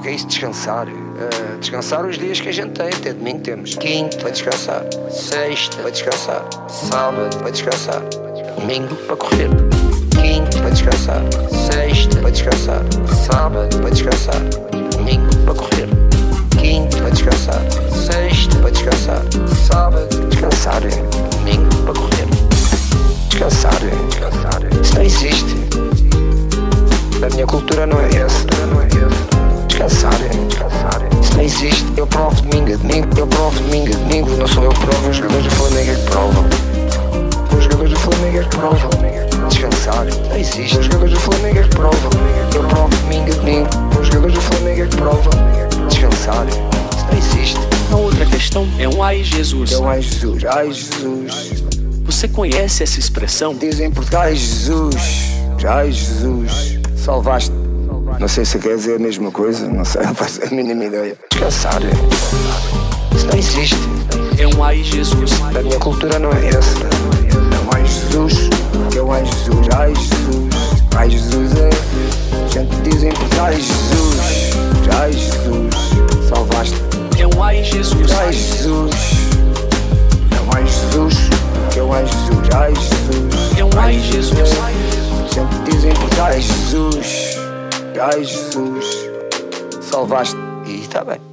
porque é isso descansar. Uh, descansar os dias que a gente tem, até domingo temos. Quinto, para descansar. Sexta, para descansar. Sábado, para descansar. Domingo, para correr. Quinto, para descansar. Sexta, para descansar. Sábado, para descansar. Domingo, para correr. Quinto, para descansar. Sexta, para descansar. Sábado, descansar. Domingo, para correr. Descansar, descansar. Isso não existe. A minha cultura. Não é essa. Existe. Eu provo domingo a domingo. Eu provo domingo a domingo. Não sou eu que provo, os jogadores do Flamengo é que provam. Os jogadores do Flamengo é que provam. Descansar. Não existe. Os jogadores do Flamengo é que provam. Eu provo domingo a domingo. Os jogadores do Flamengo é que provam. Descansar. Isso não existe. A outra questão é um ai Jesus. É um ai Jesus. Ai Jesus. Você conhece essa expressão? Dizem em Portugal, ai Jesus. Ai Jesus. Salvaste. Não sei se quer dizer a mesma coisa. Não sei, não faço a mínima ideia. Descansar. Isso não existe. É um ai Jesus. A minha cultura não é essa. É um ai Jesus. É um ai Jesus. Ai Jesus. Ai Jesus é. Gente diz em Portugal, ai Jesus. Ai Jesus. Salvaste. É um ai Jesus. Ai Jesus. É um ai Jesus. É um ai Jesus. Ai Jesus. É um ai Jesus. Sempre dizem que ai Jesus. Ai Jesus. Salvaste. E está bem.